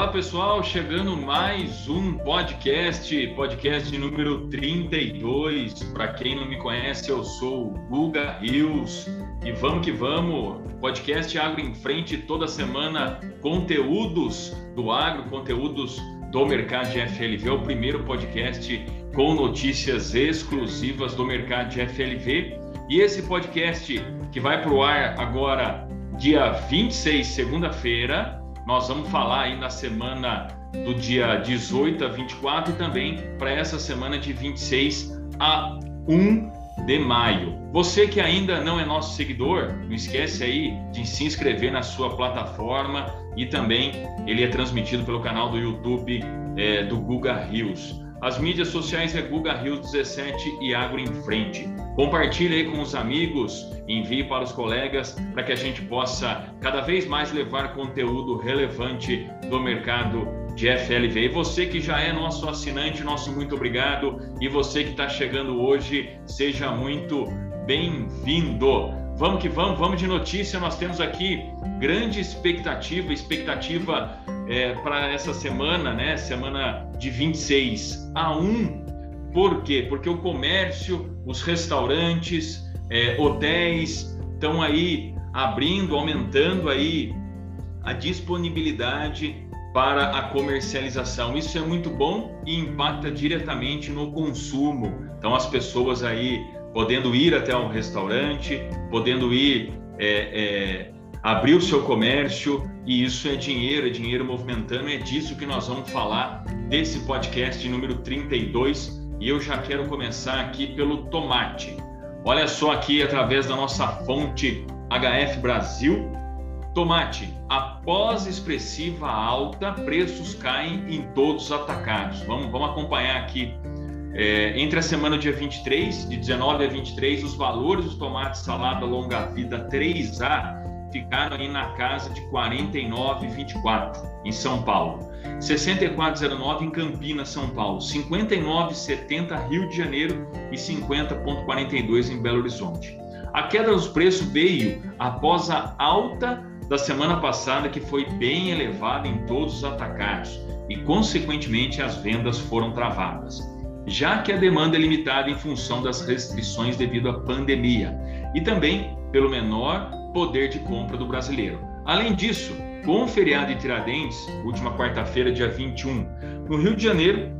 Olá pessoal, chegando mais um podcast, podcast número 32. Para quem não me conhece, eu sou o Guga Rios e vamos que vamos. Podcast Agro em Frente toda semana, conteúdos do agro, conteúdos do mercado de FLV, é o primeiro podcast com notícias exclusivas do mercado de FLV. E esse podcast que vai para o ar agora, dia 26, segunda-feira, nós vamos falar aí na semana do dia 18 a 24 e também para essa semana de 26 a 1 de maio. Você que ainda não é nosso seguidor, não esquece aí de se inscrever na sua plataforma e também ele é transmitido pelo canal do YouTube é, do Guga Rios. As mídias sociais é Guga Rios 17 e Agro em Frente. Compartilhe aí com os amigos, envie para os colegas para que a gente possa cada vez mais levar conteúdo relevante do mercado de FLV. E você que já é nosso assinante, nosso muito obrigado. E você que está chegando hoje, seja muito bem-vindo. Vamos que vamos, vamos de notícia. Nós temos aqui grande expectativa, expectativa é, para essa semana, né? Semana de 26 a 1. Por quê? Porque o comércio, os restaurantes, é, hotéis estão aí abrindo, aumentando aí a disponibilidade para a comercialização. Isso é muito bom e impacta diretamente no consumo. Então as pessoas aí podendo ir até um restaurante, podendo ir é, é, abrir o seu comércio e isso é dinheiro, é dinheiro movimentando, é disso que nós vamos falar desse podcast número 32 e eu já quero começar aqui pelo tomate. Olha só aqui através da nossa fonte HF Brasil, tomate, após expressiva alta, preços caem em todos os atacados. Vamos, vamos acompanhar aqui é, entre a semana dia 23, de 19 a 23, os valores dos tomates salada longa vida 3A ficaram aí na casa de 49,24 em São Paulo, 64,09 em Campinas, São Paulo, 59,70 Rio de Janeiro. E 50,42 em Belo Horizonte. A queda dos preços veio após a alta da semana passada, que foi bem elevada em todos os atacados. E, consequentemente, as vendas foram travadas, já que a demanda é limitada em função das restrições devido à pandemia. E também pelo menor poder de compra do brasileiro. Além disso, com o feriado de Tiradentes, última quarta-feira, dia 21, no Rio de Janeiro,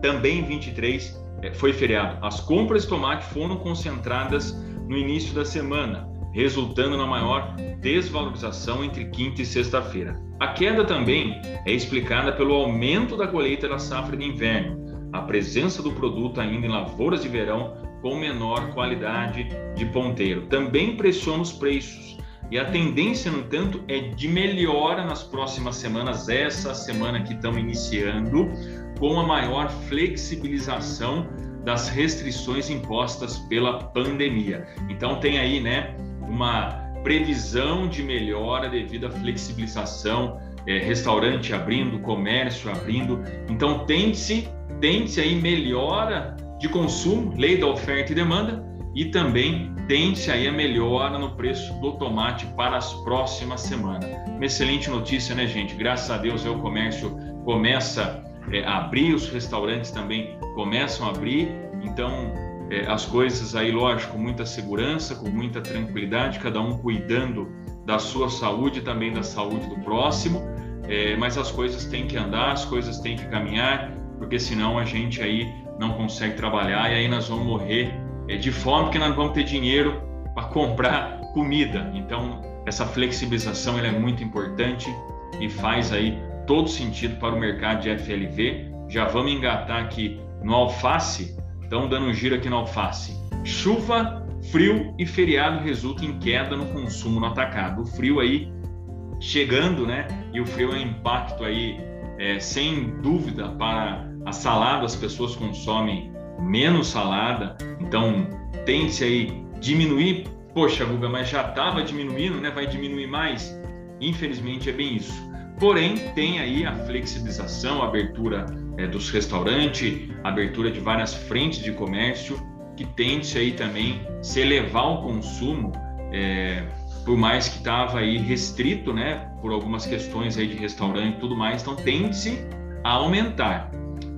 também 23, eh, foi feriado. As compras de tomate foram concentradas no início da semana, resultando na maior desvalorização entre quinta e sexta-feira. A queda também é explicada pelo aumento da colheita da safra de inverno, a presença do produto ainda em lavouras de verão com menor qualidade de ponteiro. Também pressiona os preços. E a tendência, no entanto, é de melhora nas próximas semanas, essa semana que estamos iniciando, com a maior flexibilização das restrições impostas pela pandemia. Então tem aí, né, uma previsão de melhora devido à flexibilização, é, restaurante abrindo, comércio abrindo. Então tente-se, tente aí melhora de consumo, lei da oferta e demanda, e também tende-se aí a melhora no preço do tomate para as próximas semanas. Uma excelente notícia, né, gente? Graças a Deus o comércio começa é, a abrir, os restaurantes também começam a abrir, então é, as coisas aí, lógico, com muita segurança, com muita tranquilidade, cada um cuidando da sua saúde e também da saúde do próximo, é, mas as coisas têm que andar, as coisas têm que caminhar, porque senão a gente aí não consegue trabalhar e aí nós vamos morrer é, de fome porque nós não vamos ter dinheiro para comprar comida. Então, essa flexibilização é muito importante e faz aí todo sentido para o mercado de FLV. Já vamos engatar aqui no alface, então dando um giro aqui no alface. Chuva, frio e feriado resultam em queda no consumo no atacado. O frio aí chegando, né? E o frio é um impacto aí, é, sem dúvida, para a salada as pessoas consomem menos salada, então tende-se aí diminuir. Poxa, Guga, mas já estava diminuindo, né? Vai diminuir mais? Infelizmente é bem isso. Porém, tem aí a flexibilização, a abertura é, dos restaurantes, abertura de várias frentes de comércio, que tende-se aí também se elevar o consumo é, por mais que estava aí restrito, né, por algumas questões aí de restaurante e tudo mais, então tende-se a aumentar.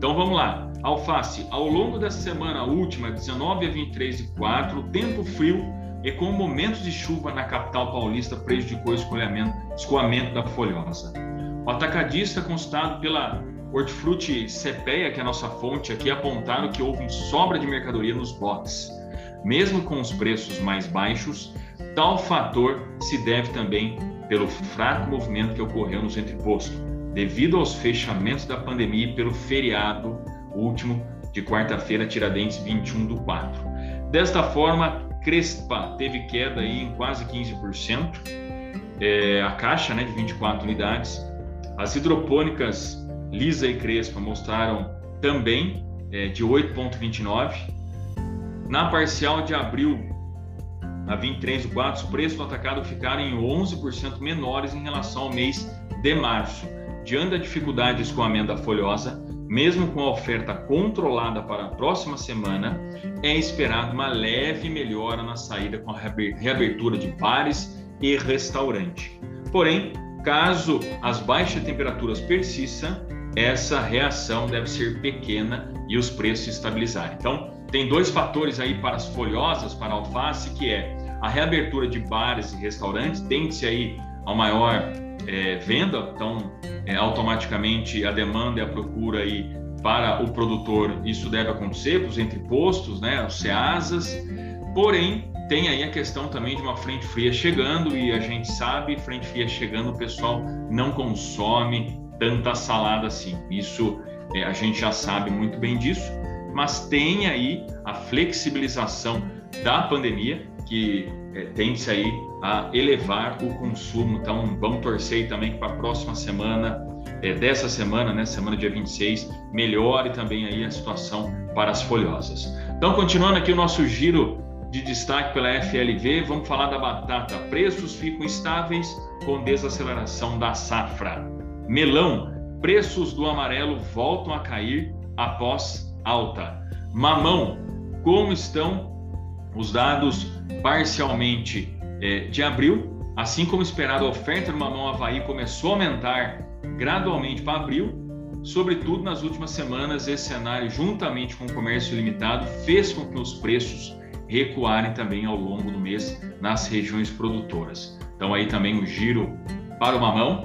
Então vamos lá. Alface, ao longo dessa semana última, 19 a 23 e 4, tempo frio e com momentos de chuva na capital paulista prejudicou o escoamento, escoamento da folhosa. O atacadista constado pela Hortifruti Cepeia, que é a nossa fonte aqui, apontaram que houve sobra de mercadoria nos botes. Mesmo com os preços mais baixos, tal fator se deve também pelo fraco movimento que ocorreu nos entrepostos, devido aos fechamentos da pandemia e pelo feriado último de quarta-feira, Tiradentes 21 do 4. Desta forma, Crespa teve queda aí em quase 15%, é, a caixa né, de 24 unidades. As hidropônicas Lisa e Crespa mostraram também é, de 8,29. Na parcial de abril, a 23 do 4, os preços do atacado ficaram em 11% menores em relação ao mês de março. Diante da dificuldade de escoamento da folhosa, mesmo com a oferta controlada para a próxima semana, é esperado uma leve melhora na saída com a reabertura de bares e restaurante. Porém, caso as baixas temperaturas persistam, essa reação deve ser pequena e os preços estabilizarem. Então, tem dois fatores aí para as folhosas, para a alface, que é a reabertura de bares e restaurantes, tende-se aí a maior é, venda, então é, automaticamente a demanda e a procura aí para o produtor, isso deve acontecer para os entrepostos, né, os CEASAs, porém tem aí a questão também de uma frente fria chegando e a gente sabe, frente fria chegando, o pessoal não consome tanta salada assim. Isso é, a gente já sabe muito bem disso, mas tem aí a flexibilização da pandemia que é, tende-se aí a elevar o consumo. Então, vamos torcer também para a próxima semana, é, dessa semana, né, semana dia 26, melhore também aí a situação para as folhosas. Então, continuando aqui o nosso giro de destaque pela FLV, vamos falar da batata. Preços ficam estáveis com desaceleração da safra. Melão, preços do amarelo voltam a cair após alta. Mamão, como estão os dados parcialmente é, de abril, assim como esperado, a oferta do mamão Havaí começou a aumentar gradualmente para abril. Sobretudo nas últimas semanas, esse cenário, juntamente com o comércio limitado, fez com que os preços recuarem também ao longo do mês nas regiões produtoras. Então aí também o giro para o mamão.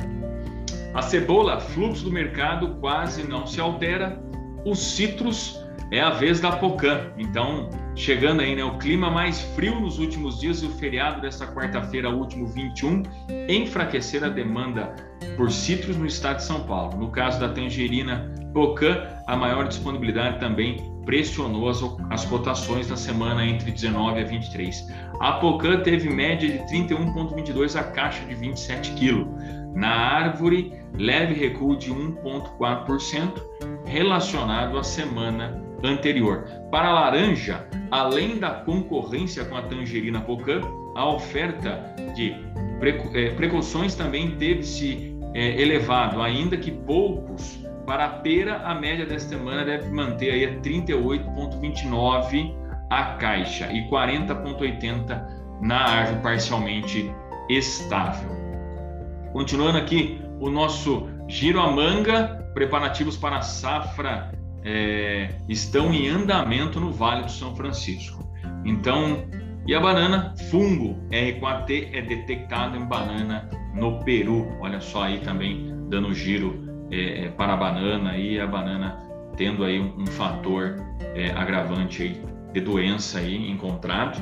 A cebola, fluxo do mercado quase não se altera. Os citros é a vez da Pocan. Então, chegando aí, né, o clima mais frio nos últimos dias e o feriado desta quarta-feira, último 21, enfraquecer a demanda por citros no estado de São Paulo. No caso da tangerina Pocan, a maior disponibilidade também pressionou as, as cotações na semana entre 19 a 23. A Pocan teve média de 31,22 a caixa de 27 kg. Na árvore, leve recuo de 1,4% relacionado à semana anterior. Para a laranja, além da concorrência com a tangerina Pocan, a oferta de é, precauções também teve-se é, elevado, ainda que poucos. Para a pera, a média desta semana deve manter aí a 38,29 a caixa e 40,80 na árvore parcialmente estável. Continuando aqui o nosso giro a manga, preparativos para a safra é, estão em andamento no Vale do São Francisco. Então, e a banana, fungo R4T é detectado em banana no Peru. Olha só aí também dando giro é, é, para a banana e a banana tendo aí um, um fator é, agravante aí de doença aí encontrado.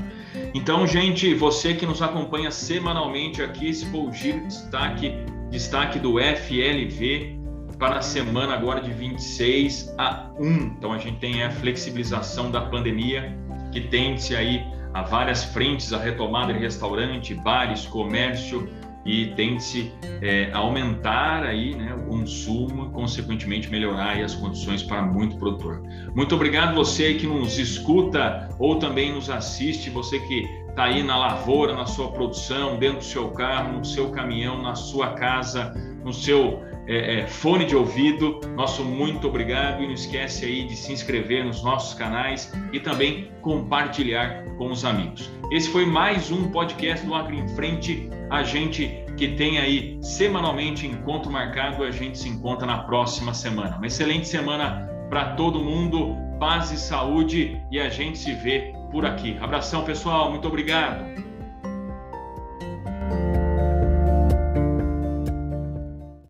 Então, gente, você que nos acompanha semanalmente aqui, esse foi o giro destaque, destaque do FLV para a semana agora de 26 a 1. Então a gente tem a flexibilização da pandemia que tende-se aí a várias frentes, a retomada de restaurante, bares, comércio e tende-se é, a aumentar aí né, o consumo consequentemente melhorar aí as condições para muito produtor. Muito obrigado você que nos escuta ou também nos assiste, você que está aí na lavoura, na sua produção, dentro do seu carro, no seu caminhão, na sua casa, no seu é, é, fone de ouvido. Nosso muito obrigado e não esquece aí de se inscrever nos nossos canais e também compartilhar com os amigos. Esse foi mais um podcast do Acre em Frente. A gente que tem aí semanalmente encontro marcado, a gente se encontra na próxima semana. Uma excelente semana para todo mundo, paz e saúde e a gente se vê por aqui. Abração, pessoal, muito obrigado.